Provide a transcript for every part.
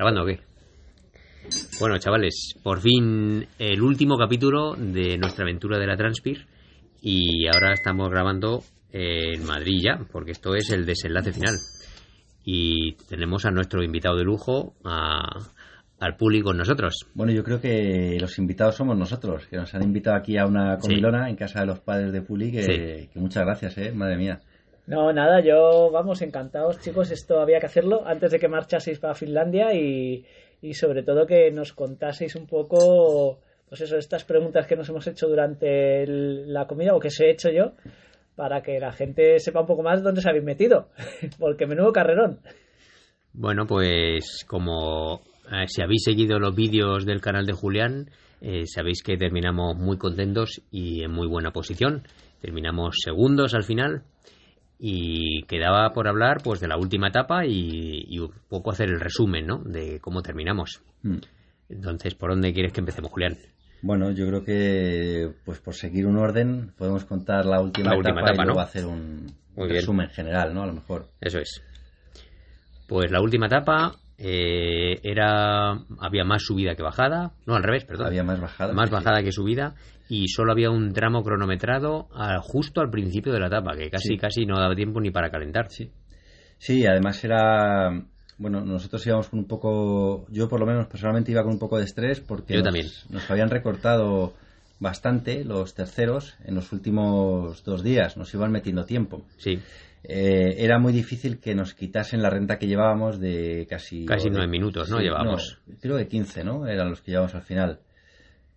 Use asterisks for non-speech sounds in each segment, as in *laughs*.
¿Grabando o qué? Bueno, chavales, por fin el último capítulo de nuestra aventura de la Transpir y ahora estamos grabando en Madrid ya, porque esto es el desenlace final. Y tenemos a nuestro invitado de lujo, a, al público con nosotros. Bueno, yo creo que los invitados somos nosotros, que nos han invitado aquí a una comilona en casa de los padres de Puli, que, Sí. que muchas gracias, ¿eh? Madre mía. No, nada, yo, vamos, encantados, chicos. Esto había que hacerlo antes de que marchaseis para Finlandia y, y sobre todo que nos contaseis un poco, pues eso, estas preguntas que nos hemos hecho durante el- la comida o que os he hecho yo, para que la gente sepa un poco más dónde os habéis metido. *laughs* Porque menudo carrerón. Bueno, pues como eh, si habéis seguido los vídeos del canal de Julián, eh, sabéis que terminamos muy contentos y en muy buena posición. Terminamos segundos al final y quedaba por hablar pues de la última etapa y, y un poco hacer el resumen, ¿no? De cómo terminamos. Mm. Entonces, ¿por dónde quieres que empecemos, Julián? Bueno, yo creo que, pues por seguir un orden, podemos contar la última La etapa, última etapa, y luego ¿no? hacer un Muy bien. resumen general, ¿no? A lo mejor. Eso es. Pues la última etapa eh, era había más subida que bajada, no al revés, perdón. Había más bajada. más sí. bajada que subida y solo había un tramo cronometrado justo al principio de la etapa, que casi Sí. casi no daba tiempo ni para calentar. Sí. Sí, además era. Bueno, nosotros íbamos con un poco. Yo, por lo menos, personalmente iba con un poco de estrés porque. Yo nos, también. Nos habían recortado bastante los terceros en los últimos dos días. Nos iban metiendo tiempo. Sí, Eh, era muy difícil que nos quitasen la renta que llevábamos de casi. Casi nueve minutos, ¿no? Sí, Llevábamos. creo que 15, ¿no? Eran los que llevábamos al final.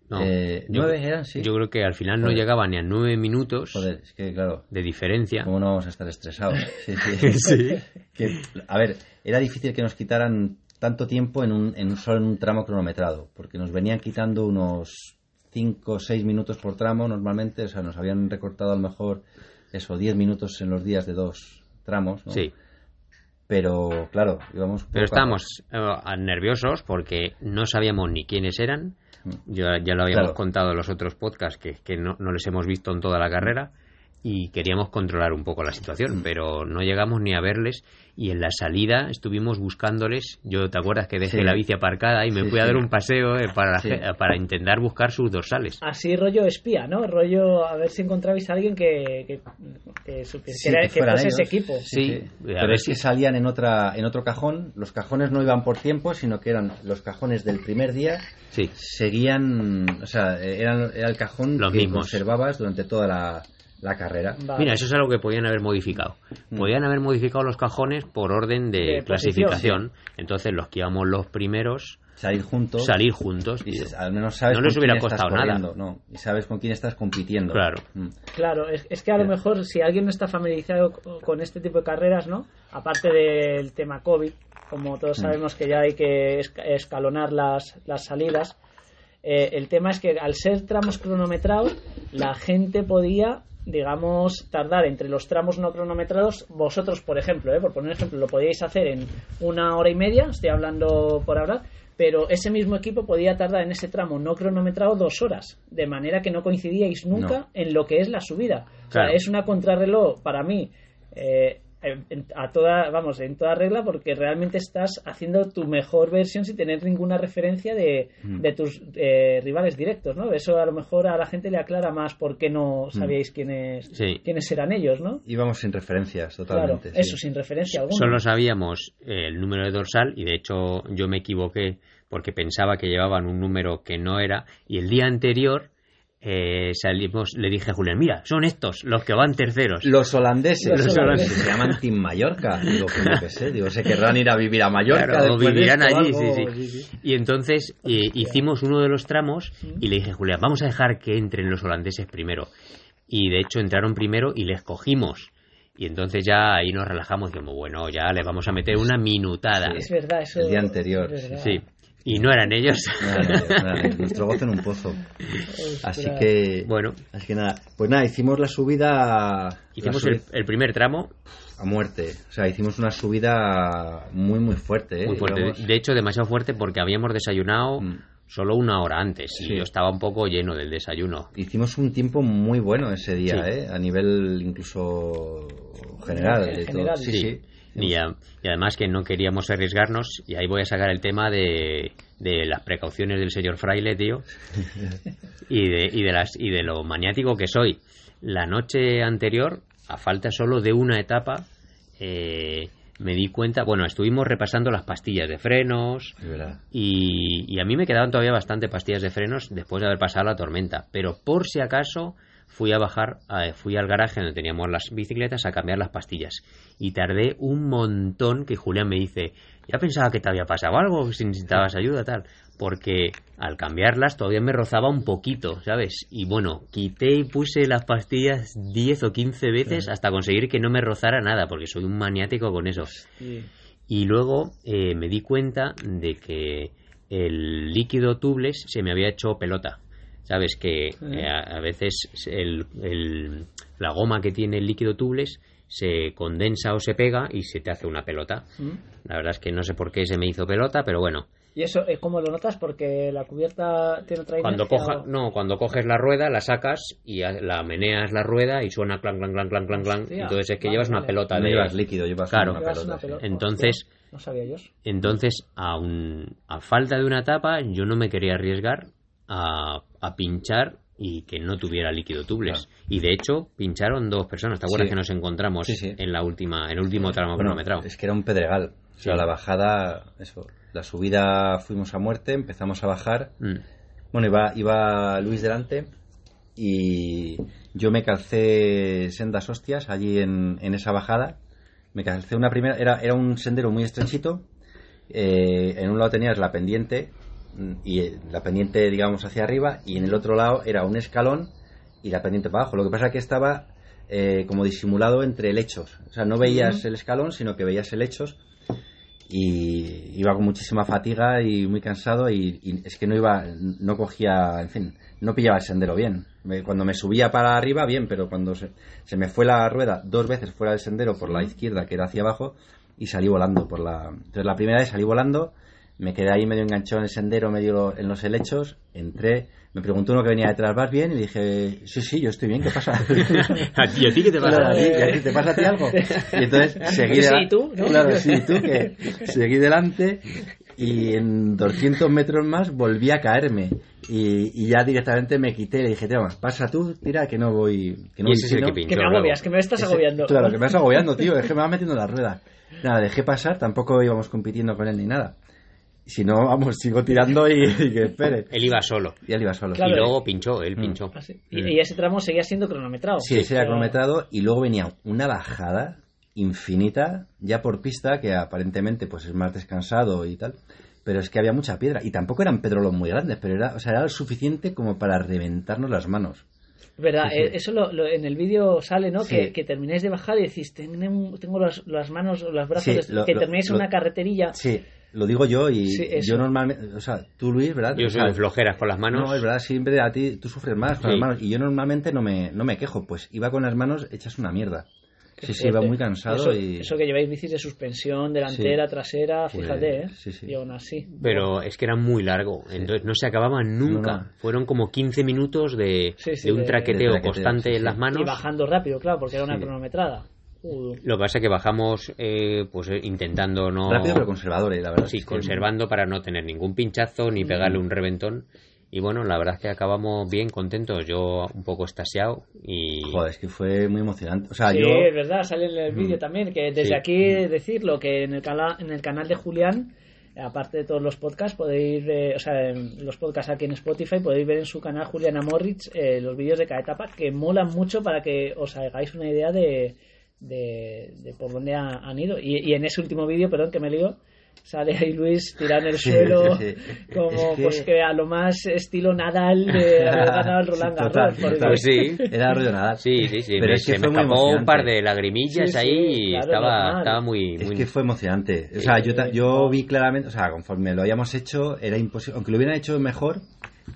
no. Eh, yo, ¿Nueve eran? Sí. yo creo que al final no llegaba ni a nueve minutos Joder, es que, claro. de diferencia. ¿Cómo no vamos a estar estresados? *laughs* Sí, sí. Sí. *laughs* Que, a ver, era difícil que nos quitaran tanto tiempo en un, en un- solo en un tramo cronometrado, porque nos venían quitando unos 5 o 6 minutos por tramo normalmente, o sea, nos habían recortado a lo mejor eso, 10 minutos en los días de dos tramos, ¿no? Sí, Pero, claro, íbamos... pero a- estábamos eh, nerviosos porque no sabíamos ni quiénes eran. Mm. Yo, ya lo habíamos Claro. contado en los otros podcasts que, que no, no les hemos visto en toda la carrera y queríamos controlar un poco la situación, Mm. pero no llegamos ni a verles y en la salida estuvimos buscándoles. Yo, ¿te acuerdas que dejé Sí. la bici aparcada y me Sí, fui a sí. dar un paseo eh, para, la Sí. ge- *laughs* para intentar buscar sus dorsales? Así rollo espía, ¿no? Rollo a ver si encontrabais a alguien que, que, que que, era- que que fuese ese equipo. Sí, Sí, a pero ver es que si- salían en otra en otro cajón. Los cajones no iban por tiempo, sino que eran los cajones del primer día. Sí, Seguían, o sea, eran, era el cajón Los que mismos. conservabas durante toda la, la carrera. Vale. Mira, eso es algo que podían haber modificado. Mm. Podían haber modificado los cajones por orden de, De clasificación. Entonces, los que íbamos los primeros, Salir juntos. salir juntos. Y al menos sabes No con les hubiera quién estás costado nada. corriendo, No, y sabes con quién estás compitiendo. Claro. Mm. Claro, es, es que a lo mejor si alguien no está familiarizado co- con este tipo de carreras, ¿no? Aparte del tema COVID, como todos Mm. sabemos que ya hay que esca- escalonar las, las salidas, eh, el tema es que al ser tramos cronometrados, la gente podía, digamos, tardar entre los tramos no cronometrados. Vosotros, por ejemplo, ¿eh? por poner un ejemplo, lo podíais hacer en una hora y media, estoy hablando por hablar, pero ese mismo equipo podía tardar en ese tramo no cronometrado dos horas, de manera que no coincidíais nunca No. en lo que es la subida. O sea, es una contrarreloj para mí. eh, en- en- a toda vamos en toda regla porque realmente estás haciendo tu mejor versión sin tener ninguna referencia de, Mm. de tus eh, rivales directos no eso a lo mejor a la gente le aclara más por qué no sabíais quiénes Sí. quiénes eran ellos no Íbamos sin referencias, claro totalmente. sí. eso sin referencia alguna Solo sabíamos el número de dorsal y de hecho yo me equivoqué porque pensaba que llevaban un número que no era y el día anterior eh, salimos, le dije a Julián, mira, son estos los que van terceros. Los holandeses, Los los holandeses. se llaman Team Mallorca. Digo, pues yo qué sé, digo, se querrán ir a vivir a Mallorca. Claro, vivirán esto allí, algo. sí, sí. Y entonces eh, hicimos uno de los tramos y le dije, Julián, vamos a dejar que entren los holandeses primero. Y de hecho entraron primero y les cogimos. Y entonces ya ahí nos relajamos y dijimos, bueno, ya les vamos a meter una minutada. es verdad eso El día anterior, es verdad. Sí. Y no eran ellos. Nada, nada, nada, nuestro gozo en un pozo. Así que, bueno, así que nada. Pues nada, hicimos la subida, hicimos la el, subi- el primer tramo a muerte. O sea, hicimos una subida muy, muy fuerte. ¿eh? muy fuerte. De hecho, demasiado fuerte porque habíamos desayunado Mm. solo una hora antes y Sí. yo estaba un poco lleno del desayuno. Hicimos un tiempo muy bueno ese día, Sí. ¿eh? A nivel incluso general. En de todo. general, Sí, sí. Y, a- y además que no queríamos arriesgarnos, y ahí voy a sacar el tema de, de las precauciones del señor fraile, tío, y de, y, de las, y de lo maniático que soy. La noche anterior, a falta solo de una etapa, eh, me di cuenta, bueno, estuvimos repasando las pastillas de frenos, y, y a mí me quedaban todavía bastante pastillas de frenos después de haber pasado la tormenta. Pero por si acaso fui a bajar, eh, fui al garaje donde teníamos las bicicletas a cambiar las pastillas. Y tardé un montón que Julián me dice, ya pensaba que te había pasado algo, si necesitabas ayuda, tal. Porque al cambiarlas todavía me rozaba un poquito, ¿sabes? Y bueno, quité y puse las pastillas 10 o 15 veces hasta conseguir que no me rozara nada, porque soy un maniático con eso. Y- Y luego eh, me di cuenta de que el líquido tubeless se me había hecho pelota. Sabes que eh, a, a veces el- el- la goma que tiene el líquido tubeless se condensa o se pega y se te hace una pelota. ¿Mm? La verdad es que no sé por qué se me hizo pelota, pero bueno. ¿Y eso eh, cómo lo notas? Porque la cubierta tiene otra Cuando coja, o- no, cuando coges la rueda, la sacas y la meneas la rueda y suena clan clan clan clan clan clan. Entonces es que vale, llevas una pelota No de llevas líquido, llevas Claro. una Llevas pelota. una sí. pelota. Entonces- Hostia, no sabía yo. Entonces, a, un- a falta de una etapa, yo no me quería arriesgar a, a pinchar y que no tuviera líquido tubeless. Y de hecho, pincharon dos personas. ¿Te acuerdas Sí. que nos encontramos Sí, sí. en la última, en el último tramo Bueno, cronometrado? es que era un pedregal. O sea, la bajada, eso, la subida fuimos a muerte, empezamos a bajar. Mm. Bueno, iba, iba Luis delante y yo me calcé sendas hostias allí en, en esa bajada. Me calcé una primera, era, era un sendero muy estrechito. eh, en un lado tenías la pendiente y eh, la pendiente, digamos, hacia arriba y en el otro lado era un escalón y la pendiente para abajo. Lo que pasa es que estaba eh, como disimulado entre helechos. O sea, no veías el escalón, sino que veías helechos y iba con muchísima fatiga y muy cansado y, y es que no iba, no cogía, en fin, no pillaba el sendero bien. Cuando me subía para arriba, bien, pero cuando se, se me fue la rueda dos veces fuera del sendero por la izquierda, que era hacia abajo, y salí volando por la... Entonces la primera vez salí volando, me quedé ahí medio enganchado en el sendero, medio en los helechos, entré, me preguntó uno que venía detrás, ¿vas bien? Y dije, sí, sí, yo estoy bien, ¿qué pasa? *laughs* ¿Y a ti qué te pasa? Claro, ¿a ti- y a ti ¿Te pasa a ti algo? Y entonces *laughs* seguí Sí, dela- ¿y tú? ¿No? Claro, sí, ¿y tú que seguí delante y en 200 metros más volví a caerme y, y ya directamente me quité y le dije, "Toma, pasa tú, tira que no voy... Que no Y voy ese es el chino". que pinchó Que me agobias, que me estás Ese- agobiando. Claro, que me vas agobiando, tío, es que me vas metiendo en la rueda. Nada, dejé pasar, tampoco íbamos compitiendo con él ni nada. Si no, vamos, sigo tirando y, y que espere. Él iba solo. Y él iba solo. Claro. y luego pinchó, él Mm. pinchó. Ah, sí. y, y ese tramo seguía siendo cronometrado. Sí, ese era cronometrado y luego venía una bajada infinita ya por pista que aparentemente pues es más descansado y tal, pero es que había mucha piedra y tampoco eran pedrolos muy grandes, pero era, o sea, era lo suficiente como para reventarnos las manos. ¿Verdad? Sí, sí. Eh, Eso lo, lo- en el vídeo sale, ¿no? Sí. Que, que termináis de bajar y decís, tengo, tengo las, las manos, los brazos, lo- que lo- termináis en lo- una carreterilla. Sí, lo digo yo y Sí, yo normalmente, o sea, tú Luis, ¿verdad? Yo O soy sea, de flojeras con las manos. No, es verdad, siempre a ti tú sufres más con Sí. las manos y yo normalmente no me, no me quejo, pues iba con las manos hechas una mierda. Qué Sí, sí, iba fuerte. muy cansado eso, y... Eso que lleváis bicis de suspensión, delantera, trasera, Pues, fíjate, ¿eh? sí, sí. Y aún así. Pero es que era muy largo, entonces no se acababa nunca. No, no. Fueron como 15 minutos de, Sí, sí, de un de- traqueteo, de traqueteo, constante sí, en las manos. Y bajando rápido, claro, porque era una Sí. cronometrada. Lo que pasa es que bajamos eh, pues eh, intentando no... Rápido pero conservador, eh, la verdad. Sí, es que- conservando para no tener ningún pinchazo ni pegarle un reventón. Y bueno, la verdad es que acabamos bien contentos. Yo un poco estasiado y... Joder, es que fue muy emocionante. O sea, sí, yo... es verdad, sale en el vídeo Mm. también, que desde Sí. aquí decirlo, que en el, cala- en el canal de Julián, aparte de todos los podcasts, podéis, eh, o sea, los podcasts aquí en Spotify, podéis ver en su canal Juliana Morritz eh, los vídeos de cada etapa, que molan mucho para que os hagáis una idea de, de, de por dónde ha- han ido. Y, y en ese último vídeo, perdón que me lío, sale ahí Luis tirado en el Sí, suelo, sí, sí. como Es que- pues que a lo más estilo Nadal de *laughs* haber ganado el Roland total, Garros. total. Pues sí. *laughs* Era rollo nada. Sí, sí, sí. Pero me- es que se fue me muy escapó un par de lagrimillas Sí, sí, ahí y claro, estaba, estaba muy... Es muy- que fue emocionante. O sea, yo, Sí, yo no. vi claramente, o sea, conforme lo habíamos hecho, era imposible. Aunque lo hubieran hecho mejor,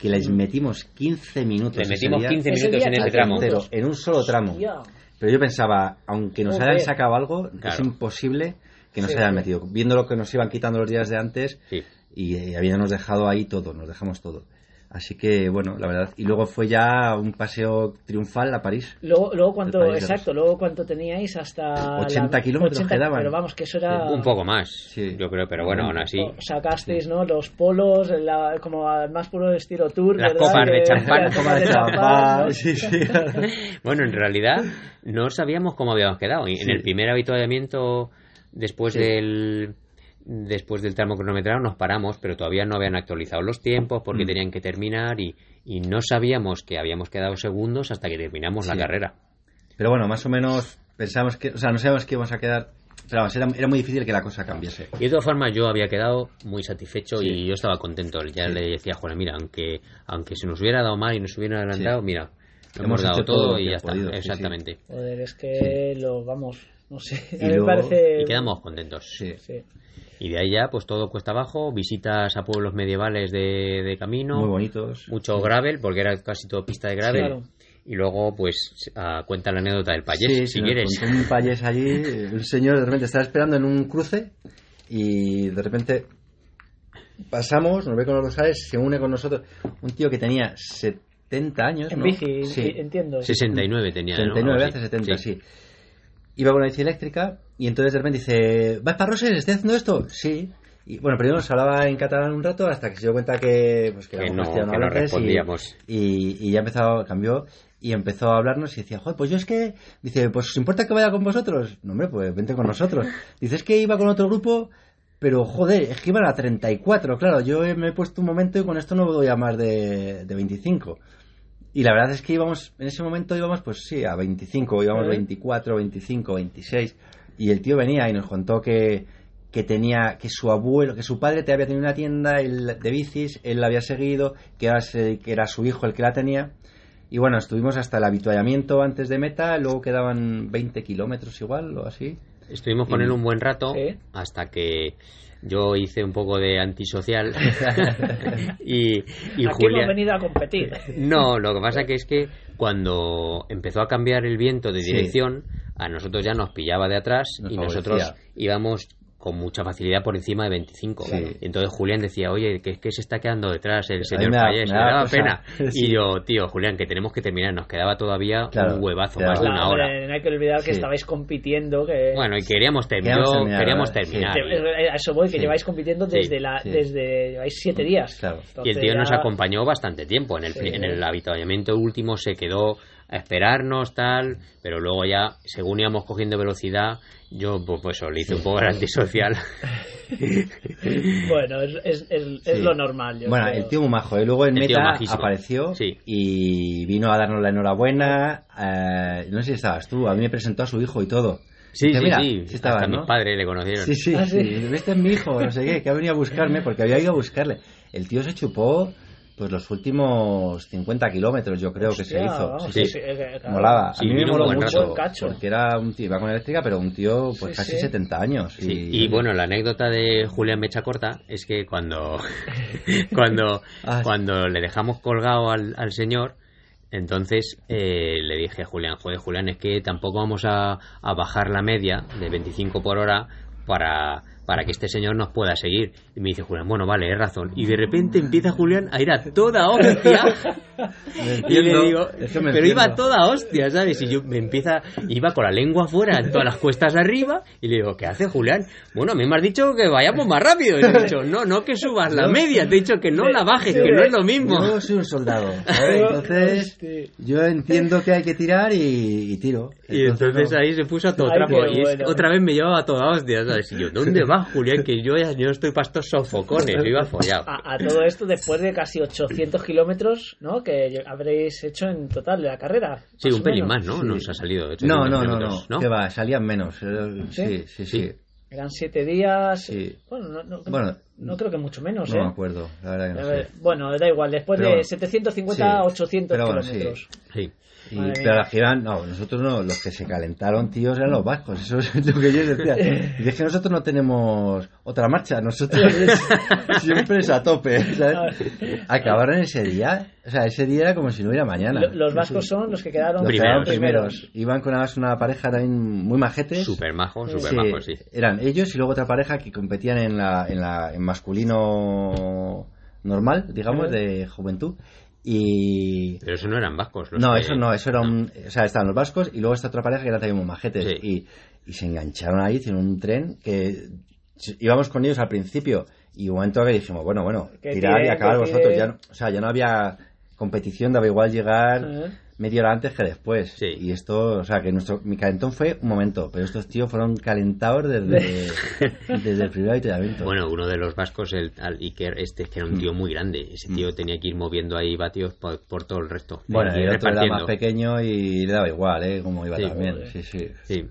que les metimos 15 minutos. Metimos día 15 Ese minutos en ese 15 tramo. entero, en un solo tramo. Hostia. Pero yo pensaba, aunque nos Joder. hayan sacado algo, es imposible que nos Sí, hayan sí. metido. Viendo lo que nos iban quitando los días de antes Sí. y, eh, habiéndonos dejado ahí todo, nos dejamos todo. Así que, bueno, la verdad. Y luego fue ya un paseo triunfal a París. Luego, luego cuánto, exacto, luego cuánto teníais hasta... 80 kilómetros quedaban. Pero vamos, que eso era... Un poco más, Sí. yo creo, pero bueno, aún así. Sacasteis, ¿no? Los polos, la- como al más puro estilo tour, Las ¿verdad? copas de champán. las Copa de champán, *laughs* sí, sí. *laughs* Bueno, en realidad no sabíamos cómo habíamos quedado. Y En Sí. el primer habituallamiento, después Sí. del después del tramo cronometrado, nos paramos, pero todavía no habían actualizado los tiempos porque Mm. tenían que terminar y, y no sabíamos que habíamos quedado segundos hasta que terminamos la carrera. Pero bueno, más o menos pensamos que, o sea, no sabíamos que íbamos a quedar. Pero vamos, era, era muy difícil que la cosa cambiase. Y de todas formas yo había quedado muy satisfecho Sí. y yo estaba contento. Ya Sí. le decía a Juan, mira, aunque, aunque se nos hubiera dado mal y nos hubiera adelantado, Sí. mira, Hemos hemos dado todo y ya está. podido, sí, sí. Exactamente. Joder, es que lo, vamos, no sé, Y a mí me parece... Y quedamos contentos. Sí. Y de ahí ya, pues todo cuesta abajo, visitas a pueblos medievales de, de camino, Muy bonitos. mucho gravel, porque era casi todo pista de gravel. Claro. Y luego, pues, cuenta la anécdota del payés, Sí, si quieres. un payés allí, *laughs* un señor de repente estaba esperando en un cruce y de repente pasamos, nos ve con los rosales, se une con nosotros un tío que tenía 70 años, En ¿no? bici, Sí. entiendo. 69 tenía, ¿no? 39 Algo hace así. 70, sí. Iba con una bici eléctrica y entonces de repente dice, ¿vas para Roses? ¿Estás haciendo esto? Sí. Y bueno, primero nos hablaba en catalán un rato hasta que se dio cuenta que, pues, que Que no- que no y- respondíamos. Y, y ya empezó, cambió y empezó a hablarnos y decía, joder, pues yo es que, dice, pues ¿os importa que vaya con vosotros? No, hombre, pues vente con nosotros. *laughs* Dice, es que iba con otro grupo, pero joder, es que iban a 34, claro, yo me he puesto un momento y con esto no voy a más de, de 25. Y la verdad es que íbamos, en ese momento íbamos, pues sí, a 25, íbamos ¿Eh? 24, 25, 26. Y el tío venía y nos contó que, que tenía, que su abuelo, que su padre te había tenido una tienda de bicis, él la había seguido, que era, que era su hijo el que la tenía. Y bueno, estuvimos hasta el habituallamiento antes de meta, luego quedaban 20 kilómetros igual o así. Estuvimos con Y- él un buen rato hasta que yo hice un poco de antisocial *laughs* y, y Aquí hemos Julia... venido a competir. No, lo que pasa que es que cuando empezó a cambiar el viento de Sí. dirección, a nosotros ya nos pillaba de atrás Nos y favorecía. nosotros íbamos con mucha facilidad por encima de 25. Sí. Y entonces Julián decía, oye, que es que se está quedando detrás el señor me da- Payés, me da daba cosa. pena. *laughs* Sí. Y yo, tío, Julián, que tenemos que terminar, nos quedaba todavía Claro, un huevazo, más de una hora. no hay que olvidar que Sí. estabais compitiendo. Que... Bueno, y queríamos, ter- Queríamos yo- terminar, queríamos terminar. Que- A eso voy, que Sí. lleváis compitiendo Sí, desde la sí. desde lleváis siete días. Claro. Y el tío nos acompañó bastante tiempo. En el, en el habituallamiento último se quedó a esperarnos, tal, pero luego ya, según íbamos cogiendo velocidad, yo pues, pues eso, le hice un poco el antisocial. *laughs* Bueno, es, es, es, es Sí. lo normal. yo Bueno, creo. el tío muy majo. ¿eh? Luego en El meta apareció Sí. y vino a darnos la enhorabuena. eh, no sé si estabas tú, a mí me presentó a su hijo y todo. Sí, Dice, sí, "Mira, sí. sí estabas, Hasta ¿no?". mis padres le conocieron. Sí, sí, Ah, sí. sí. Este es mi hijo, no sé qué, que ha venido a buscarme *laughs* porque había ido a buscarle. El tío se chupó pues los últimos 50 kilómetros, yo creo que se hizo. vamos, Sí, sí, eh, claro. Molaba. Sí, a mí me moló mucho rato. Cacho. porque era un tío, iba con eléctrica, pero un tío pues Sí, casi sí. 70 años. Sí, y, y bueno, la anécdota de Julián Mecha Corta es que cuando, *laughs* cuando, Ah, cuando le dejamos colgado al, al señor, entonces eh, le dije a Julián, joder Julián, es que tampoco vamos a, a bajar la media de 25 por hora para, para que este señor nos pueda seguir. Y me dice Julián, bueno, vale, es razón. Y de repente empieza Julián a ir a toda hostia. *laughs* Y entiendo, le digo, pero iba a toda hostia, ¿sabes? Y yo me empieza, iba con la lengua afuera en todas las cuestas arriba y le digo, ¿qué hace Julián? Bueno, a mí me has dicho que vayamos más rápido. Y le he dicho, no, no que subas la media, te he dicho que no la bajes, que no es lo mismo. Yo soy un soldado, *laughs* ¿sabes? Entonces, yo entiendo que hay que tirar y, y tiro. Y entonces no. ahí se puso a todo Ay, trapo. Y es- otra vez me llevaba a toda hostia, ¿sabes? Y yo, ¿dónde va *laughs* Julián? Que yo ya yo estoy para estos sofocones, yo iba follado. A, a todo esto después de casi 800 kilómetros ¿no? que habréis hecho en total de la carrera. Sí, un pelín menos. más, ¿no? Sí. Nos ha salido. No, 800 no, no, no, ¿no? que va, salían menos. eh, ¿Sí? Sí, sí, sí. Sí. Eran siete días. Sí. Bueno, no, no- Bueno, no creo que mucho menos. No ¿eh? me acuerdo, la verdad que no A ver, sé. Bueno, da igual, después Pero de bueno, 750 sí, a 800 pero bueno, sí. kilómetros. Sí. Y, pero al final, no, nosotros no, los que se calentaron, tíos, eran los vascos. Eso es lo que yo decía. *laughs* Y es que nosotros no tenemos otra marcha, nosotros *laughs* es- siempre es a tope. ¿sabes? *laughs* Acabaron ese día, o sea, ese día era como si no hubiera mañana. Lo- Los vascos son los que quedaron Los Primeros. quedaron primeros. Iban con además una pareja también muy majetes. Súper majo, Sí. súper majo, sí. Eran ellos y luego otra pareja que competían en la, en la en masculino normal, digamos, de juventud. Y... Pero eso no eran vascos. los No, que- eso no, eso era un... O sea, estaban los vascos y luego esta otra pareja que era también muy majetes. Sí. Y, y se engancharon ahí, hicieron un tren que íbamos con ellos al principio y un momento que dijimos, bueno, bueno, tirar y acabar vosotros. Ya no- o sea, ya no había competición, daba igual llegar. Media hora antes que después. Sí. Y esto, o sea, que nuestro, mi calentón fue un momento, pero estos tíos fueron calentados desde, *laughs* desde el primer avituallamiento. Bueno, uno de los vascos, el al Iker, este que era un tío muy grande. Ese tío tenía que ir moviendo ahí vatios por, por todo el resto. Mm. Bueno, Tenía el otro era más pequeño y le daba igual, ¿eh? Como iba Sí. también. Joder. Sí, sí. Sí.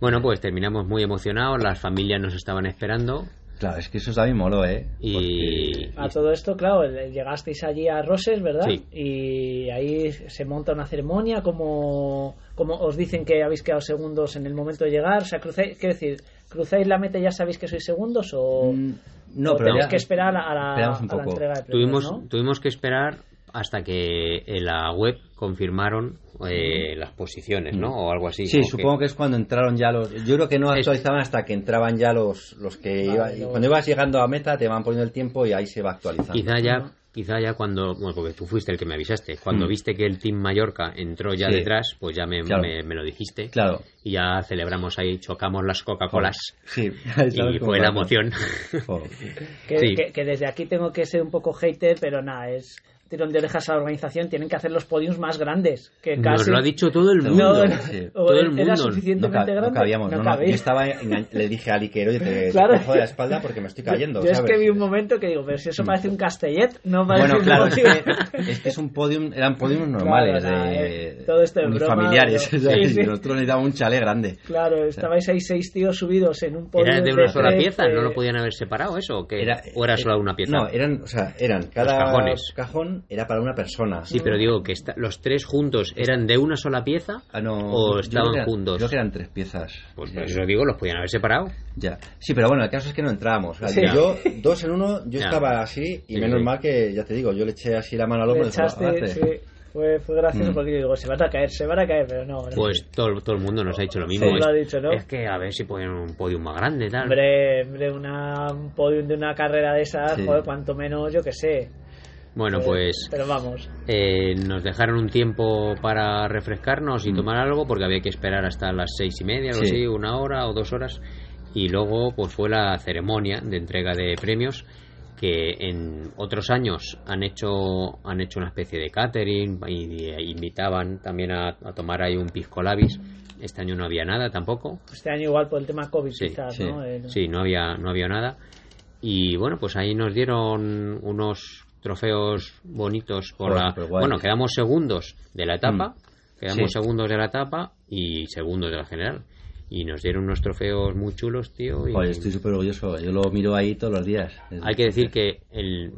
Bueno, pues terminamos muy emocionados. Las familias nos estaban esperando. Claro, es que eso también moló, ¿eh? Y, A todo esto, claro, llegasteis allí a Roses, ¿verdad? Sí. Y ahí se monta una ceremonia, como, como os dicen que habéis quedado segundos en el momento de llegar, o sea, cruzáis, quiero decir, cruzáis la meta y ya sabéis que sois segundos o, Mm, No, o pero tenéis ya- que esperar a la, a la- a la entrega de premios, tuvimos, ¿no? tuvimos que esperar hasta que en la web confirmaron eh, las posiciones, ¿no? O algo así. Sí, supongo que es cuando entraron ya los. Yo creo que no Es- actualizaban hasta que entraban ya los, los que Vale, iba- Cuando ibas llegando a meta te van poniendo el tiempo y ahí se va actualizando. Quizá ya, quizá ya cuando, bueno, porque tú fuiste el que me avisaste, cuando Mm. viste que el Team Mallorca entró ya Sí. detrás, pues ya me, Claro. me- me lo dijiste. Claro, Y ya celebramos ahí, chocamos las Coca-Colas sí. *laughs* y fue la emoción. Que, Sí. que- que desde aquí tengo que ser un poco hater, pero nada, es tirón de orejas a la organización, tienen que hacer los podiums más grandes, que Nos casi... lo ha dicho todo el No, mundo. no, Sí. o Todo el era mundo. No, suficientemente no grande. cabíamos, no, no, yo estaba engan- le dije a Ali que oye, te, te Claro. cojo de la espalda porque me estoy cayendo. Yo es ¿sabes? que vi un momento que digo, pero si eso parece un castellet, no parece Bueno, un claro, es podium. que, es que es un podium, eran podiums normales, Claro, nada, de, eh, todo esto es broma, familiares. *laughs* sí, sí. Nosotros necesitábamos un chalet grande. Claro, estabais ahí seis tíos subidos en un podio ¿Era de una sola tres, pieza? eh, ¿No lo podían haber separado eso? ¿O, qué? Era- ¿O era eh, solo una pieza? No, eran, o sea, eran cada cajones. Era para una persona. Sí, pero digo que esta- los tres juntos eran de una sola pieza Ah, no, o yo estaban eran- juntos. Creo que eran tres piezas. Pues por eso digo, los podían haber separado. Ya. Sí, pero bueno, el caso es que no entrábamos. O sea, Sí. Yo, *laughs* dos en uno, yo Ya. estaba así y Sí, menos sí. mal que, ya te digo, yo le eché así la mano al hombro fue, fue gracioso Mm. porque yo digo, se van a caer, se van a caer, pero no. no. Pues todo, todo el mundo nos ha dicho lo mismo. Sí, lo es, ha dicho, ¿no? es que a ver si ponen un podium más grande tal. Hombre, hombre, una, un podium de una carrera de esas, Sí. joder, cuanto menos, yo que sé. Bueno, Eh, pues Pero vamos. eh, nos dejaron un tiempo para refrescarnos y Mm. tomar algo porque había que esperar hasta las seis y media, así, una hora o dos horas. Y luego pues fue la ceremonia de entrega de premios que en otros años han hecho han hecho una especie de catering y, y invitaban también a, a tomar ahí un pisco labis. Este año no había nada tampoco. Este año igual por el tema COVID Sí, quizás, sí, ¿no? El- Sí, no había, no había nada. Y bueno, pues ahí nos dieron unos trofeos bonitos por Joder, la... Bueno, quedamos segundos de la etapa, quedamos Sí. segundos de la etapa y segundos de la general. Y nos dieron unos trofeos muy chulos, tío. Y Joder, estoy súper orgulloso. Yo lo miro ahí todos los días. Hay que decir que el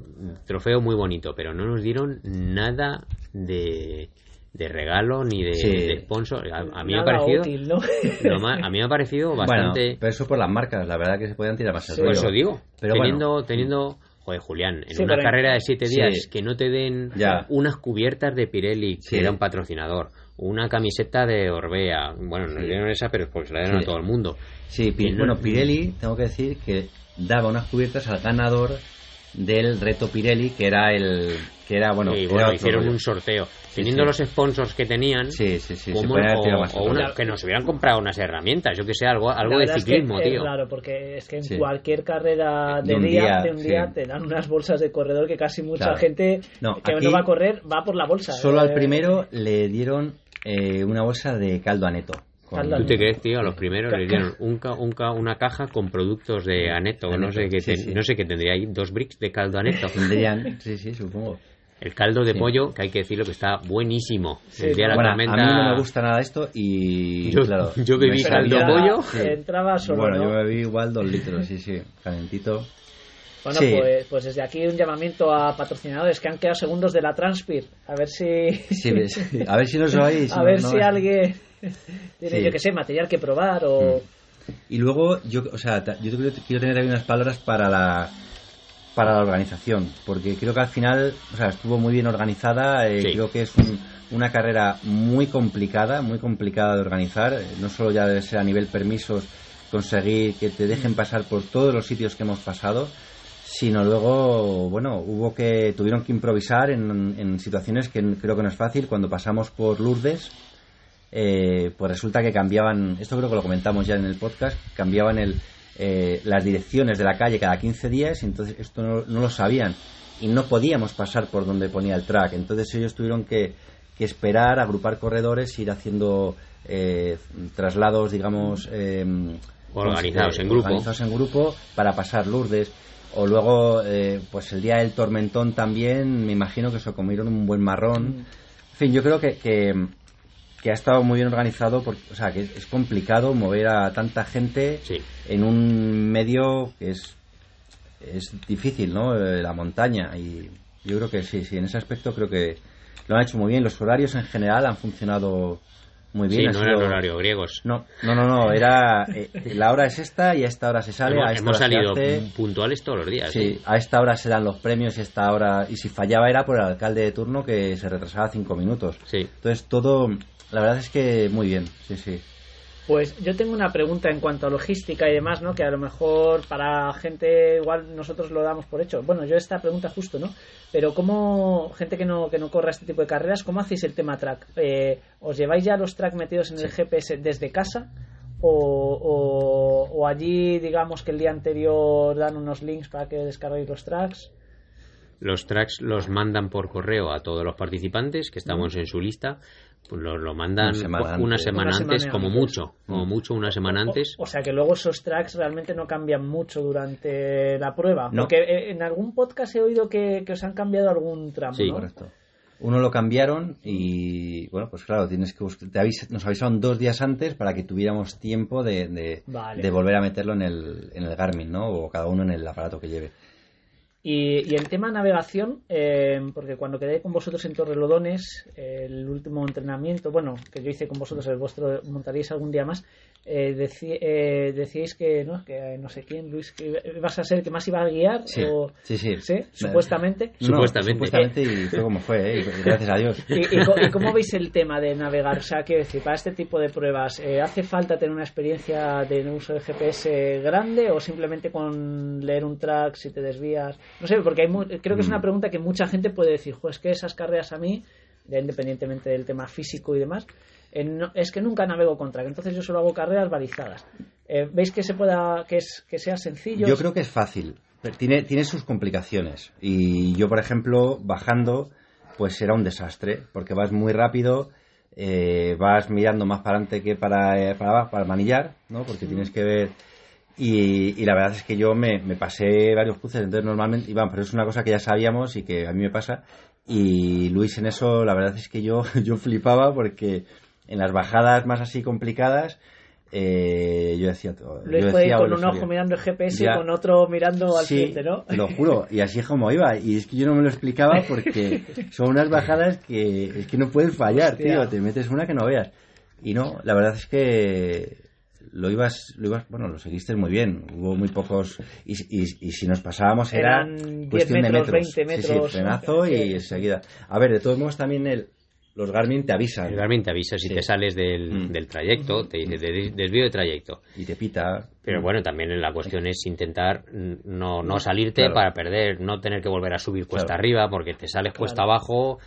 trofeo muy bonito, pero no nos dieron nada de, de regalo ni de, Sí. de sponsor. A, a mí me ha parecido... útil, ¿no? *laughs* lo más- a mí me ha parecido bastante... Bueno, pero eso por las marcas, la verdad que se podían tirar más Sí. Por eso digo, Pero teniendo, bueno. teniendo, joder, Julián, en Sí, una carrera de siete días Sí. que no te den Ya. unas cubiertas de Pirelli, que Sí. era un patrocinador, una camiseta de Orbea, bueno, nos Sí. dieron esa, pero pues la dieron Sí. a todo el mundo. Sí, Pi- Y no- bueno, Pirelli, tengo que decir que daba unas cubiertas al ganador del reto Pirelli, que era el. que era, bueno, bueno, hicieron rollo. un sorteo. Teniendo sí. los sponsors que tenían, Sí, sí, sí. se ¿cómo- podían haber o, tirado más o el una- rollo. que nos hubieran comprado unas herramientas, yo que sé, algo, algo de verdad es que ciclismo, tío. raro, porque es que en Sí. cualquier carrera de, De un día, día, de un día sí. te dan unas bolsas de corredor que casi mucha Claro. gente No, que no va a correr va por la bolsa. Solo eh. al primero le dieron eh, una bolsa de caldo aneto. Con- ¿Tú te crees, tío? A los primeros les dieron un ca- un ca- una caja con productos de Aneto, no sé qué, sí, te- sí. no sé qué tendría ahí, dos bricks de caldo Aneto. Tendrían, sí, sí, supongo. El caldo de Sí. pollo, que hay que decirlo que está buenísimo. Sí, el día de la Bueno, tormenta. a mí no me gusta nada esto y. Yo- claro, yo bebí caldo entraba- pollo. Sí. Entraba solo, Bueno, ¿no? yo bebí igual dos litros, sí, sí, calentito. Bueno, Sí. pues, pues desde aquí un llamamiento a patrocinadores que han quedado segundos de la Transpir. A ver si. A ver si nos oís. *laughs* a ver no- si alguien *laughs* tiene, Sí. yo que sé, material que probar o. Y luego, yo, o sea, yo quiero, tener también unas palabras para la para la organización, porque creo que al final, o sea, estuvo muy bien organizada, eh, Sí. creo que es un- una carrera muy complicada, muy complicada de organizar, eh, no solo ya debe ser a nivel permisos conseguir que te dejen pasar por todos los sitios que hemos pasado, sino luego, bueno, hubo que, tuvieron que improvisar en, en situaciones que creo que no es fácil. Cuando pasamos por Lourdes, eh, pues resulta que cambiaban, esto creo que lo comentamos ya en el podcast, cambiaban el, eh, las direcciones de la calle cada 15 días, y entonces esto no, no, lo sabían y no podíamos pasar por donde ponía el track. Entonces ellos tuvieron que, que esperar, agrupar corredores, ir haciendo eh, traslados, digamos, eh, organizados en grupo. Organizados en grupo para pasar Lourdes. O luego, eh, pues el día del tormentón también, me imagino que se comieron un buen marrón. En fin, yo creo que, que, que, ha estado muy bien organizado, porque, o sea, que es complicado mover a tanta gente sí. en un medio que es, es difícil, ¿no? La montaña. Y yo creo que sí, sí, en ese aspecto creo que lo han hecho muy bien. Los horarios en general han funcionado muy bien. Sí, no eran horarios griegos. No, no, no, no era eh, la hora es esta y a esta hora se sale. Hemos, a esta hemos hora salido se hace. puntuales todos los días. Sí, ¿eh? a esta hora se dan los premios y a esta hora y si fallaba era por el alcalde de turno que se retrasaba cinco minutos. Sí. Entonces todo, la verdad es que muy bien, sí, sí. Pues yo tengo una pregunta en cuanto a logística y demás, ¿no? Que a lo mejor para gente igual nosotros lo damos por hecho. Bueno, yo esta pregunta justo, ¿no? Pero cómo, gente que no, que no corra este tipo de carreras, ¿cómo hacéis el tema track? Eh, ¿Os lleváis ya los track metidos en el GPS desde casa? O, o, o, allí, digamos que el día anterior dan unos links para que descarguéis los tracks? Los tracks los mandan por correo a todos los participantes que estamos en su lista. Pues lo, lo mandan una semana antes, una semana una antes semana como antes. mucho, como mucho una semana antes. O, o, sea que luego esos tracks realmente no cambian mucho durante la prueba. No. Porque eh, en algún podcast he oído que, que os han cambiado algún tramo, Sí. ¿no? Correcto. Uno lo cambiaron y, bueno, pues claro, tienes que buscar, te avis- nos avisaron dos días antes para que tuviéramos tiempo de, de, Vale. de volver a meterlo en el, en el Garmin, ¿no? O cada uno en el aparato que lleve. Y, y el tema navegación, eh, porque cuando quedé con vosotros en Torrelodones, eh, el último entrenamiento, bueno, que yo hice con vosotros, el vuestro montaríais algún día más, eh, decí- eh, decíais que, ¿no? que no sé quién, Luis, que ibas a ser el que más iba a guiar, Sí, o, sí, sí. supuestamente. No, Supuestamente. supuestamente y fue como fue, ¿eh? Y gracias a Dios. *laughs* ¿Y, y cómo veis el tema de navegar? O sea, quiero decir, para este tipo de pruebas, eh, ¿hace falta tener una experiencia de uso de GPS grande o simplemente con leer un track si te desvías? No sé, porque hay mu- creo que es una Mm. pregunta que mucha gente puede decir, "Jo, es que esas carreras a mí, ya independientemente del tema físico y demás, eh, no- es que nunca navego con track, entonces yo solo hago carreras balizadas. Eh, ¿Veis que se pueda, que, es, que sea sencillo? Yo creo que es fácil. pero Tiene, tiene sus complicaciones. Y yo, por ejemplo, bajando, pues era un desastre, porque vas muy rápido, eh, vas mirando más para adelante que para, para abajo, para manillar, ¿no? Porque tienes que ver... Y, y la verdad es que yo me, me pasé varios cruces, entonces normalmente, Iván, pero es una cosa que ya sabíamos y que a mí me pasa. Y Luis en eso, la verdad es que yo, *laughs* yo flipaba porque en las bajadas más así complicadas, eh, yo decía... yo Luis decía, puede ir con "Bueno, un ojo sabía". mirando el GPS Ya. y con otro mirando al Sí, frente, ¿no? Te lo juro, y así es como iba. Y es que yo no me lo explicaba porque *laughs* son unas bajadas que es que no puedes fallar, Hostia. tío. Te metes una que no veas. Y no, la verdad es que lo ibas, lo ibas, bueno, lo seguiste muy bien. Hubo muy pocos. Y, y, y si nos pasábamos era Eran 10 cuestión metros, de metros. 20 Sí, sí, metros. frenazo y enseguida. A ver, de todos modos también el, los Garmin te avisan El Garmin te avisa si Sí. te sales del, Mm. del trayecto, te dice "Des- desvío de trayecto. y te pita. Pero bueno, también la cuestión es intentar mm, no, no salirte Claro. para perder, no tener que volver a subir cuesta Claro. arriba porque te sales cuesta abajo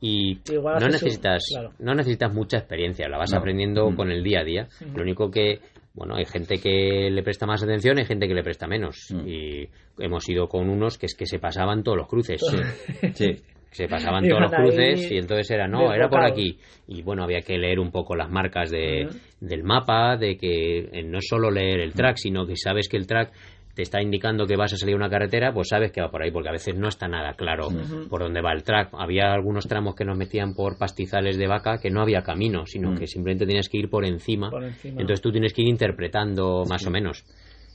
y Igual no necesitas claro. no necesitas mucha experiencia, la vas No. aprendiendo Mm. con el día a día. Lo único que bueno, hay gente que le presta más atención, hay gente que le presta menos Mm. y hemos ido con unos que es que se pasaban todos los cruces. Sí. *laughs* se pasaban todos los cruces y entonces era no era por aquí y bueno había que leer un poco las marcas de, Ujú. del mapa de que eh, no solo leer el track sino que sabes que el track te está indicando que vas a salir a una carretera pues sabes que va por ahí porque a veces no está nada claro por dónde va el track había algunos tramos que nos metían por pastizales de vaca que no había camino sino Mm. que simplemente tenías que ir por encima, Por encima. entonces tú tienes que ir interpretando más o menos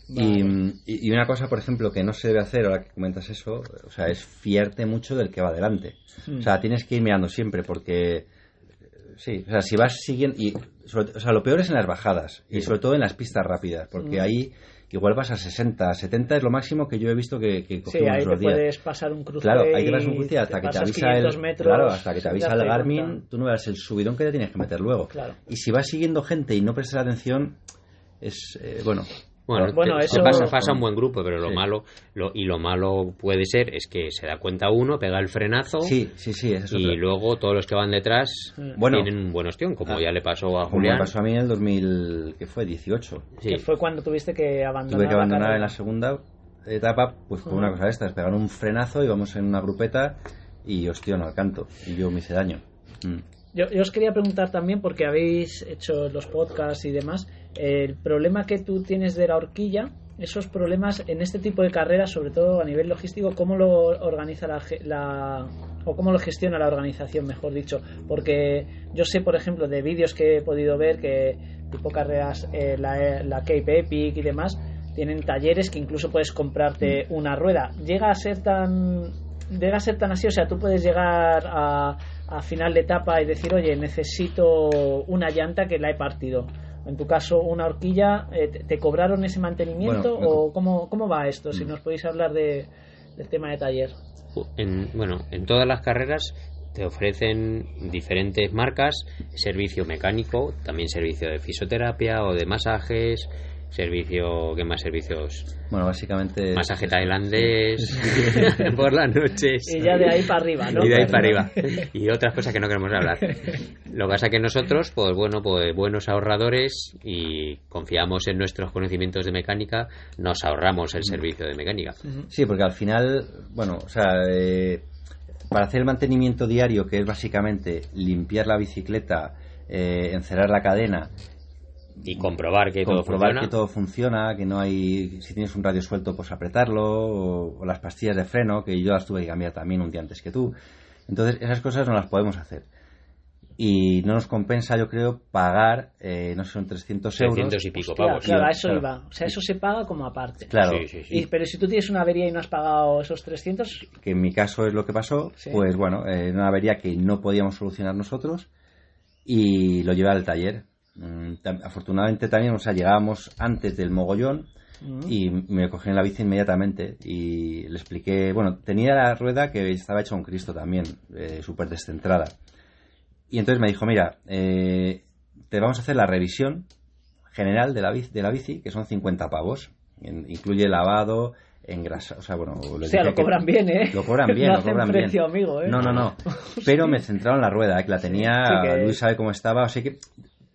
Y, y- y una cosa, por ejemplo, que no se debe hacer ahora que comentas eso, o sea, es fiarte mucho del que va delante. Mm. O sea, tienes que ir mirando siempre porque, eh, sí, o sea, si vas siguiendo, y, sobre- o sea, lo peor es en las bajadas y sobre todo en las pistas rápidas, porque Mm. ahí igual vas a 60, 70 es lo máximo que yo he visto que, que Sí, ahí te días. puedes pasar un cruce. Claro, hay que y pasar un cruce hasta que te avisa el 500 metros, claro, hasta que te avisa el Garmin, cuenta. tú no verás el subidón que te tienes que meter luego. Claro. Y si vas siguiendo gente y no prestas atención, es eh, bueno, Bueno, Bueno, te- eso- pasa, pasa un buen grupo, pero lo Sí. malo lo, y lo malo puede ser es que se da cuenta uno, pega el frenazo Sí, sí, sí, es y otra. luego todos los que van detrás Bueno. tienen un buen ostión, como Ah, ya le pasó a Como Julián. me pasó a mí en el 2000, que fue 18. Sí. Que fue cuando tuviste que abandonar. Tuve que la abandonar carrera. en la segunda etapa, pues por una Ujú. cosa de estas, pegar un frenazo, íbamos en una grupeta y hostia, no al canto. Y yo me hice daño. Mm. Yo, yo os quería preguntar también, porque habéis hecho los podcasts y demás, el problema que tú tienes de la horquilla, esos problemas en este tipo de carreras, sobre todo a nivel logístico, ¿cómo lo organiza la, la- o cómo lo gestiona la organización, mejor dicho? Porque yo sé, por ejemplo, de vídeos que he podido ver que tipo carreras, eh, la, la Cape Epic y demás, tienen talleres que incluso puedes comprarte una rueda. Llega a ser tan llega a ser tan así, o sea, tú puedes llegar a final de etapa y decir, oye, necesito una llanta que la he partido. En tu caso, una horquilla, eh, ¿te, te cobraron ese mantenimiento Bueno, o cómo, cómo va esto? Si Mm. nos podéis hablar de, del tema de taller. En, bueno, en todas las carreras te ofrecen diferentes marcas, servicio mecánico, también servicio de fisioterapia o de masajes, servicio, ¿qué más servicios? Bueno, básicamente... Masaje tailandés *laughs* por las noches. Y ya de ahí para arriba, ¿no? Y de ahí para arriba. Y otras cosas que no queremos hablar. Lo que pasa que nosotros, pues bueno, pues buenos ahorradores y confiamos en nuestros conocimientos de mecánica, nos ahorramos el servicio de mecánica. Sí, porque al final, bueno, o sea, eh, para hacer el mantenimiento diario, que es básicamente limpiar la bicicleta, eh, encerrar la cadena, Y comprobar que todo comprobar funciona. que todo funciona, que no hay, si tienes un radio suelto, pues apretarlo, o, o las pastillas de freno, que yo las tuve que cambiar también un día antes que tú. Entonces, esas cosas no las podemos hacer. Y no nos compensa, yo creo, pagar, eh, no sé, son 300 euros. 300 y pico Hostia, pavos. claro, eso claro. iba. O sea, eso se paga como aparte. Claro, Sí, sí, sí. Y- pero si tú tienes una avería y no has pagado esos 300, que en mi caso es lo que pasó, Sí. pues bueno, eh, una avería que no podíamos solucionar nosotros y lo llevé al taller. Mm, Afortunadamente también, o sea, llegábamos antes del mogollón y me cogí en la bici inmediatamente y le expliqué, bueno, tenía la rueda que estaba hecha un Cristo también, eh, súper descentrada. Y entonces me dijo, mira, eh, te vamos a hacer la revisión general de la bici, de la bici que son 50 pavos. En- incluye lavado, engrasa, o sea, bueno... o sea, lo que- cobran bien, ¿eh? Lo cobran bien, *laughs* No lo cobran precio, bien. amigo, ¿eh? No, no, no. *laughs* Pero me centraron la rueda, eh, que la tenía, Sí, que- Luis sabe cómo estaba, así que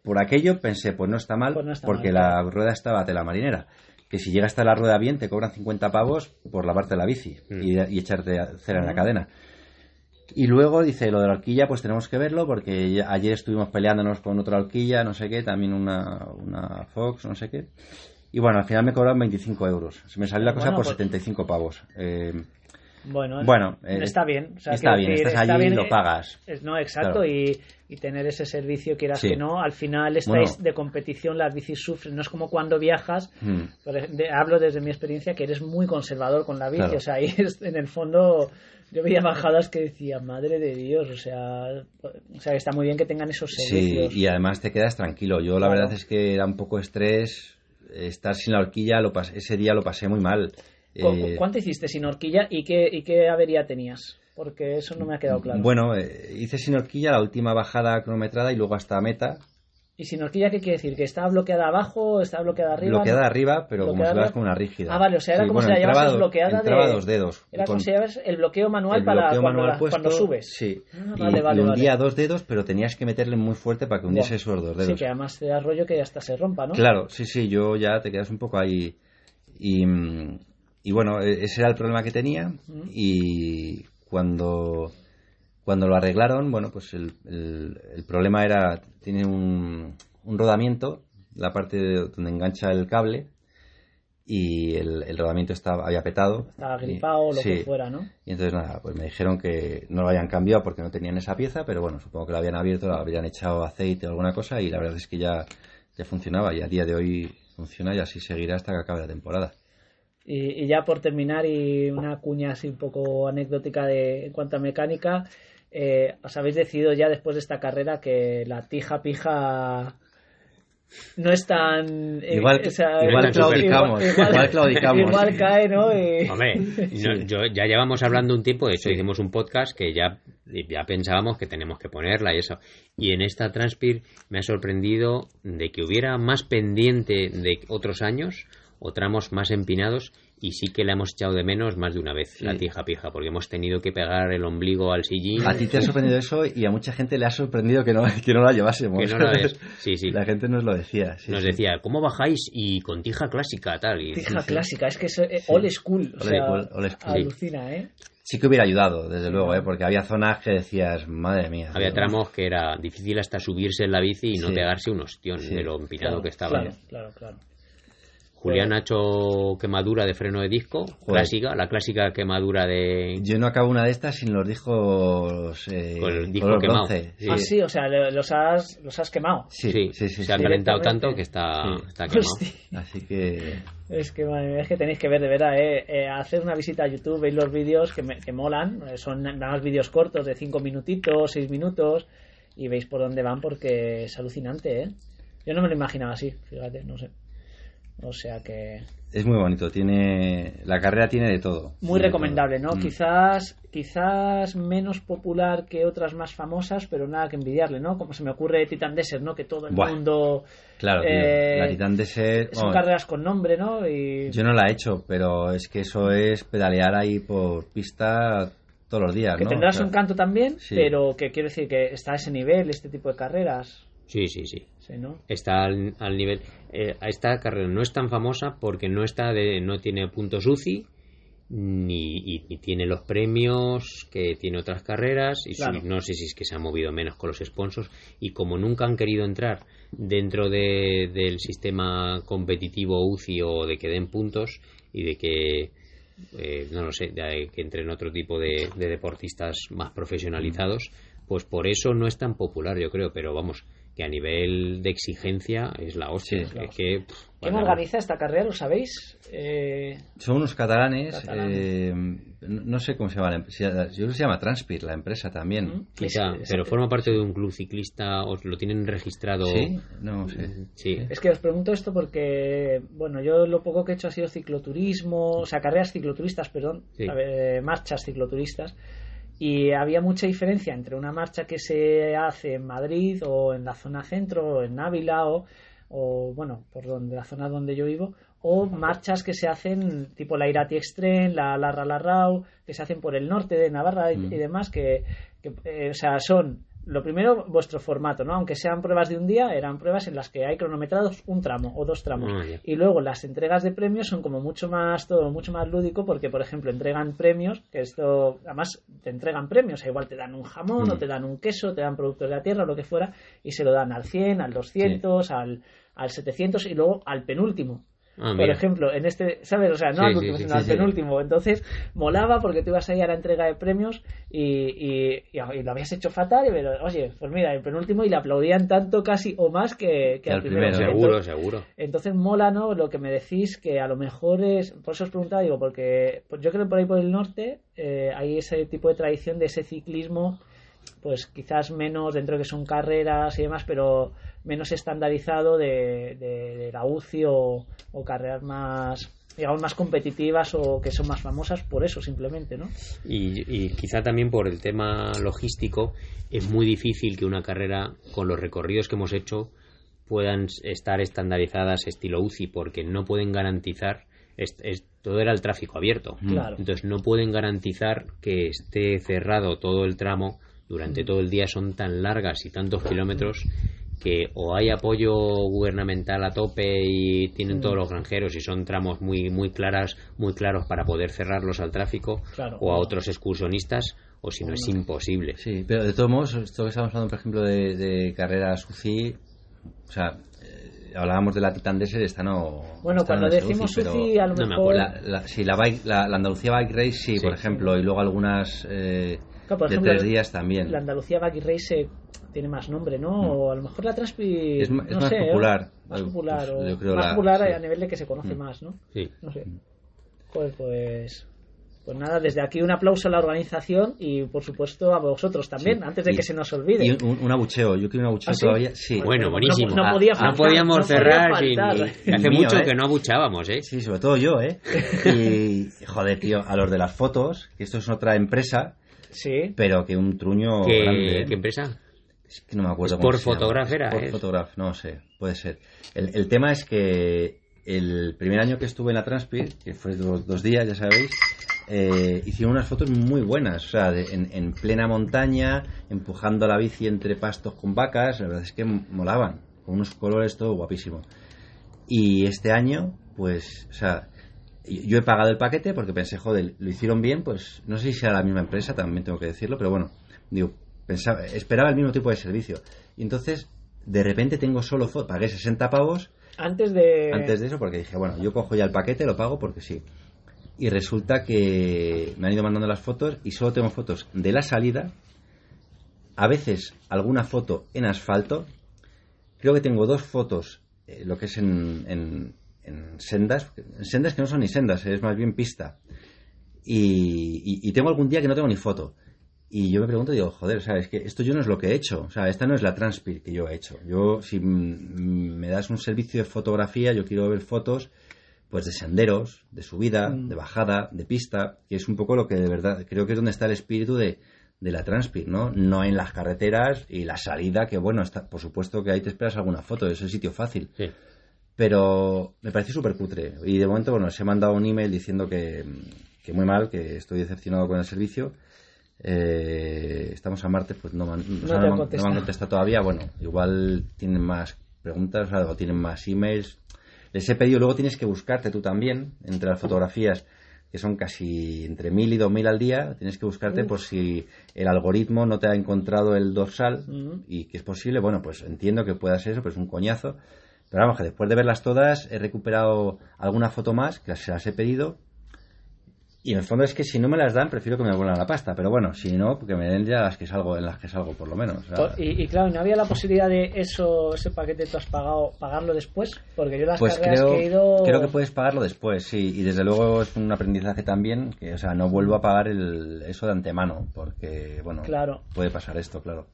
por aquello pensé, pues no está mal, Pues no está porque mal, la rueda estaba tela marinera. Que si llega hasta la rueda bien, te cobran 50 pavos por lavarte la bici Mm. y, y echarte cera en la Mm. cadena. Y luego dice, lo de la horquilla, pues tenemos que verlo, porque ayer estuvimos peleándonos con otra horquilla, no sé qué, también una, una Fox, no sé qué. Y bueno, al final me cobraron 25 euros. Se me salió la cosa Bueno, por pues- 75 pavos. Eh, Bueno, Bueno, eh, está bien. o sea, está bien, decir, estás está allí y lo pagas. es- no, exacto, Claro. y, y tener ese servicio, quieras Sí. que no, al final estáis Bueno. de competición, las bicis sufren. No es como cuando viajas, Mm. de- hablo desde mi experiencia, que eres muy conservador con la bici. Claro. O sea, ahí *laughs* es- en el fondo yo veía bajadas que decía, madre de Dios, o sea, o sea, está muy bien que tengan esos Sí, servicios. y además te quedas tranquilo. Yo la Claro. verdad es que era un poco estrés. Estar sin la horquilla, lo pas- ese día lo pasé muy mal. ¿Cu- Eh, ¿Cuánto hiciste sin horquilla y qué, y qué avería tenías? Porque eso no me ha quedado claro. Bueno, eh, hice sin horquilla la última bajada cronometrada y luego hasta meta. ¿Y sin horquilla qué quiere decir? ¿Que estaba bloqueada abajo? ¿Estaba bloqueada arriba? bloqueada ¿no? arriba, pero como si fueras arriba. con una rígida. Ah, vale, o sea, era Sí, como bueno, si la dos- bloqueada de... dos dedos. Era como si llevas el bloqueo manual el para bloqueo cuando, manual la- puesto, cuando subes. Sí. Ah, y, vale, vale, y hundía vale. dos dedos, pero tenías que meterle muy fuerte para que hundiese esos dos Sí, dedos. que además te da rollo que hasta se rompa, ¿no? Claro, sí, sí, yo ya te quedas un poco ahí. Y, mm, y bueno, e- ese era el problema que tenía. Y cuando, cuando lo arreglaron, bueno, pues el, el- el problema era, tiene un, un rodamiento, la parte de- donde engancha el cable, y el, el rodamiento estaba, había petado. Estaba gripado o lo sí. que fuera, ¿no? Y entonces nada, pues me dijeron que no lo habían cambiado porque no tenían esa pieza, pero bueno, supongo que lo habían abierto, lo habrían echado aceite o alguna cosa y la verdad es que ya, ya funcionaba y a día de hoy funciona y así seguirá hasta que acabe la temporada. Y, y ya por terminar, y una cuña así un poco anecdótica de, en cuanto a mecánica, eh, os habéis decidido ya después de esta carrera que la tija pija no es tan... eh, Igual- o sea, igual igual- claudicamos, igual claudicamos. igual cae, ¿no? Y- Hombre, *laughs* no, yo, ya llevamos hablando un tiempo, de hecho hicimos un podcast que ya, ya pensábamos que tenemos que ponerla y eso. Y en esta Transpir me ha sorprendido de que hubiera más pendiente de otros años o tramos más empinados y sí que le hemos echado de menos más de una vez Sí. la tija pija, porque hemos tenido que pegar el ombligo al sillín. A ti te ha sorprendido eso y a mucha gente le ha sorprendido que no, que no la llevásemos. Que no la ves. *laughs* Sí, sí. La gente nos lo decía. sí, Nos sí. decía, ¿cómo bajáis? Y con tija clásica, tal. Y, Tija sí. clásica, es que es eh, old school. O sea, school, old school. alucina, ¿eh? Sí que hubiera ayudado, desde luego, ¿eh? porque había zonas que decías, madre mía. Había tramos que era difícil hasta subirse en la bici y no Sí. pegarse un ostión Sí. de lo empinado Claro, que estaba. Claro, claro, claro. Julián ha hecho quemadura de freno de disco, clásica, la clásica quemadura de... Yo no acabo una de estas sin los discos. Eh, Con el disco color quemado. bronce. Sí. Ah, sí, o sea, los has, los has quemado. Sí, Sí, sí, sí. se ha calentado tanto que está, Sí. está quemado. Hostia. Así que. Es que, es que tenéis que ver, de verdad, eh, eh, hacer una visita a YouTube, veis los vídeos que, me- que molan, eh, son nada más vídeos cortos de 5 minutitos, 6 minutos, y veis por dónde van porque es alucinante, ¿eh? Yo no me lo imaginaba así, fíjate, no sé. O sea que Es muy bonito, tiene. La carrera tiene de todo. muy recomendable, todo. ¿no? Mm. Quizás quizás menos popular que otras más famosas, pero nada que envidiarle, ¿no? Como se me ocurre Titan Desert, ¿no? Que todo el Buah. mundo Claro, tío. eh, la Titan Desert. son carreras con nombre, ¿no? Y Yo no la he hecho, pero es que eso es pedalear ahí por pista todos los días, que ¿no? tendrá su encanto también, sí. pero que quiero decir que está a ese nivel este tipo de carreras, Sí, sí, sí. ¿sí, ¿no? Está al, al nivel... eh, esta carrera no es tan famosa porque no está de, no tiene puntos UCI ni, y, tiene los premios que tiene otras carreras y su- Claro. no sé si es que se ha movido menos con los sponsors y como nunca han querido entrar dentro de- del sistema competitivo UCI o de que den puntos y de que eh, no lo sé, de que entren otro tipo de, de deportistas más profesionalizados, pues por eso no es tan popular, yo creo, pero vamos, que a nivel de exigencia es la hostia. Sí. es que, pff, ¿Quién bueno, organiza esta carrera? ¿Lo sabéis? Eh, Son unos catalanes, Catalanes. eh, no sé cómo se llama la empresa, yo creo que se llama Transpir, la empresa también. ¿Mm? Quizá, es- pero es- forma parte de un club ciclista, os lo tienen registrado. Sí, no sé. Sí. Es que os pregunto esto porque, bueno, yo lo poco que he hecho ha sido cicloturismo, o sea, carreras cicloturistas, perdón, Sí. ver, marchas cicloturistas, y había mucha diferencia entre una marcha que se hace en Madrid o en la zona centro o en Ávila o, o bueno, por donde la zona donde yo vivo, o marchas que se hacen tipo la Irati Extreme, la Larra Larrao, que se hacen por el norte de Navarra y, Mm. y demás, que, que, eh, o sea, son lo primero, vuestro formato, ¿no? Aunque sean pruebas de un día, eran pruebas en las que hay cronometrados un tramo o dos tramos. Ah. Y luego las entregas de premios son como mucho más, todo mucho más lúdico porque, por ejemplo, entregan premios, que esto, además te entregan premios, igual te dan un jamón Mm. o te dan un queso, te dan productos de la tierra o lo que fuera, y se lo dan al 100, al 200, al, al 700 y luego al penúltimo. Ah, Por ejemplo, en este, ¿sabes? O sea, no Sí, al último, sí, sino sí, al penúltimo. Entonces, molaba porque tú ibas ahí a la entrega de premios y, y, y- y lo habías hecho fatal. Y pero, oye, pues mira, el penúltimo y le aplaudían tanto casi o más que, que al al primero. primero. Seguro, Entonces, seguro. entonces mola, ¿no? Lo que me decís que a lo mejor es. Por eso os preguntaba, digo, porque pues yo creo que por ahí por el norte eh, hay ese tipo de tradición de ese ciclismo, pues quizás menos dentro de que son carreras y demás, pero menos estandarizado de, de, de la UCI o, o carreras más digamos más competitivas o que son más famosas por eso simplemente, ¿no? Y, y quizá también por el tema logístico es muy difícil que una carrera con los recorridos que hemos hecho puedan estar estandarizadas estilo UCI porque no pueden garantizar es- es- todo era el tráfico abierto Claro. entonces no pueden garantizar que esté cerrado todo el tramo Mm. durante todo el día son tan largas y tantos kilómetros que o hay apoyo gubernamental a tope y tienen Mm. todos los granjeros y son tramos muy muy claras muy claros para poder cerrarlos al tráfico Claro. o a otros excursionistas o si no es imposible Sí, pero de todos modos, esto que estamos hablando, por ejemplo, de, de carreras UCI, o sea, eh, hablábamos de la Titan Desert, esta no. Bueno, esta cuando decimos pero UCI, a lo no me mejor. La, la- sí, la, bike- la, la Andalucía Bike Race, sí, Sí. por ejemplo, y luego algunas eh, Claro, por de ejemplo, tres días también. la Andalucía Bike Race eh, tiene más nombre, ¿no? O a lo mejor la Transpi Mm. Es ma- es no más sé, ¿eh? popular. Más Eh, popular, pues, o yo creo más la- popular sí. a nivel de que se conoce Mm. más, ¿no? sí No sé. Joder, pues pues nada, desde aquí un aplauso a la organización y por supuesto a vosotros también, Sí. antes de Y- que se nos olvide. Y un, un abucheo, yo quiero un abucheo ¿Ah, sí? todavía. Sí, Bueno, no- buenísimo. no podía Ah, faltar, no podíamos no podía cerrar sin, *laughs* hace Mío, mucho ¿eh? que no abuchábamos ¿eh? Sí, sobre todo yo, ¿eh? *laughs* Y, joder, tío, a los de las fotos, que esto es otra empresa, Sí. pero que un truño ¿Qué, grande. ¿eh? qué empresa? Es que no me acuerdo Sport cómo se llama. Photograph era, Sport ¿eh? Photograph, no sé, puede ser. El, el tema es que el primer año que estuve en la Transpir, que fue dos, dos días, ya sabéis, eh, hicieron unas fotos muy buenas, o sea, de- en, en plena montaña, empujando la bici entre pastos con vacas, la verdad es que molaban, con unos colores todo guapísimo. Y este año, pues, o sea, yo he pagado el paquete porque pensé, joder, lo hicieron bien, pues no sé si sea la misma empresa, también tengo que decirlo, pero bueno, digo, pensaba, esperaba el mismo tipo de servicio. Y entonces, de repente tengo solo fotos, pagué 60 pavos Antes de... antes de eso porque dije, bueno, yo cojo ya el paquete, lo pago porque sí. Y resulta que me han ido mandando las fotos y solo tengo fotos de la salida, a veces alguna foto en asfalto, creo que tengo dos fotos, eh, lo que es en, en- en sendas, en sendas que no son ni sendas, es más bien pista. Y, y- y tengo algún día que no tengo ni foto. Y yo me pregunto, digo, joder, o sea, es que esto yo no es lo que he hecho. O sea, esta no es la Transpir que yo he hecho. Yo, si me das un servicio de fotografía, yo quiero ver fotos, pues de senderos, de subida, Mm. de bajada, de pista, que es un poco lo que de verdad creo que es donde está el espíritu de, de la Transpir, ¿no? No en las carreteras y la salida, que bueno, está, por supuesto que ahí te esperas alguna foto, es el sitio fácil Sí. pero me pareció súper cutre. Y de momento, bueno, se me han dado un email diciendo que, que muy mal, que estoy decepcionado con el servicio. Eh, estamos a martes, pues no, o sea, no han- no me han contestado todavía. Bueno, igual tienen más preguntas o tienen más emails. Les he pedido, luego tienes que buscarte tú también, entre las fotografías, que son casi entre mil y dos mil al día, tienes que buscarte Uf. por si el algoritmo no te ha encontrado el dorsal Ujú. y que es posible, bueno, pues entiendo que pueda ser eso, pero es un coñazo. Pero vamos, que después de verlas todas he recuperado alguna foto más, que se las he pedido. Y en el fondo es que si no me las dan, prefiero que me devuelvan la pasta. Pero bueno, si no, que me den ya las que salgo, en las que salgo por lo menos. Y, y claro, ¿no había la posibilidad de eso, ese paquete tú has pagado, pagarlo después? Porque yo las pues creo, que he ido... creo que puedes pagarlo después, sí. Y desde luego es un aprendizaje también, que o sea, no vuelvo a pagar el, eso de antemano, porque, bueno, Claro. puede pasar esto, claro.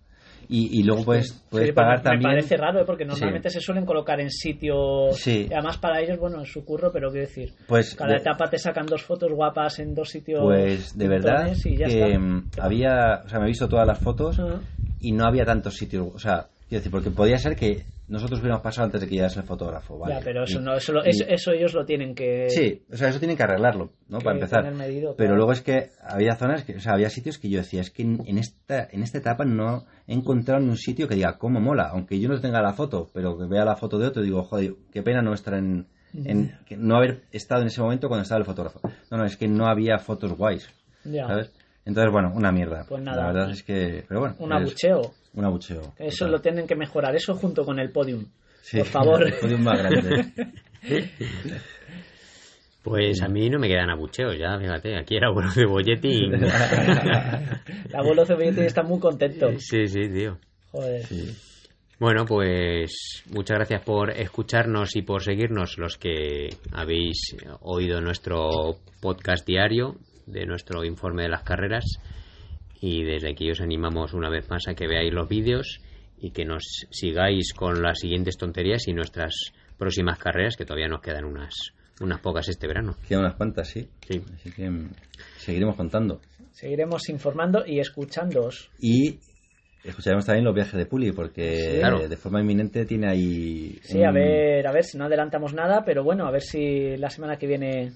Y, y luego puedes, puedes Sí, pagar me también... parece raro, ¿eh? porque normalmente se suelen colocar en sitios. Sí. Además, para ellos, bueno, es su curro, pero quiero decir, Pues cada de- etapa te sacan dos fotos guapas en dos sitios. Pues de verdad que está. mm, había, o sea, me he visto todas las fotos y no había tantos sitios, o sea, quiero decir, porque podía ser que nosotros hubiéramos pasado antes de que llegase el fotógrafo, ¿vale? Ya, pero eso Y- no, eso, lo- y- eso, eso ellos lo tienen que. Sí, o sea, eso tienen que arreglarlo, ¿no? que Para empezar. Pero luego es que había zonas, que, o sea, había sitios que yo decía, es que en, en esta en esta etapa no he encontrado ni un sitio que diga, cómo mola, aunque yo no tenga la foto, pero que vea la foto de otro y digo, joder, qué pena no estar en, en- que no haber estado en ese momento cuando estaba el fotógrafo. No, no, es que no había fotos guays, Ya. ¿sabes? Entonces, bueno, una mierda. Pues nada. La verdad es que, pero bueno. Un es abucheo. Un abucheo. Eso total. lo tienen que mejorar, eso junto con el podium. Sí, Por *laughs* favor. el podium más grande. *laughs* Pues a mí no me quedan abucheos ya, fíjate. Aquí era bueno de bolletín. El abuelo Cebollete *laughs* está muy contento. sí, sí, tío. Joder. Sí. Bueno, pues muchas gracias por escucharnos y por seguirnos los que habéis oído nuestro podcast diario de nuestro informe de las carreras y desde aquí os animamos una vez más a que veáis los vídeos y que nos sigáis con las siguientes tonterías y nuestras próximas carreras que todavía nos quedan unas unas pocas este verano. Quedan unas cuantas, sí. Sí. Así que mm, seguiremos contando. Seguiremos informando y escuchándoos. Y escucharemos también los viajes de Puli, porque Sí. Claro. de forma inminente tiene ahí. Sí, a ver, a ver si no adelantamos nada, pero bueno, a ver si la semana que viene,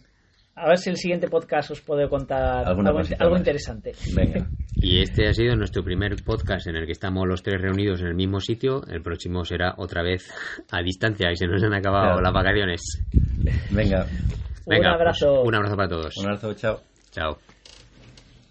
a ver si el siguiente podcast os puedo contar algo, interesante. Venga. *laughs* Y este ha sido nuestro primer podcast en el que estamos los tres reunidos en el mismo sitio. El próximo será otra vez *laughs* a distancia y se nos han acabado Claro. las vacaciones. Venga. Un Venga, abrazo. pues, un abrazo para todos. Un abrazo, chao. Chao.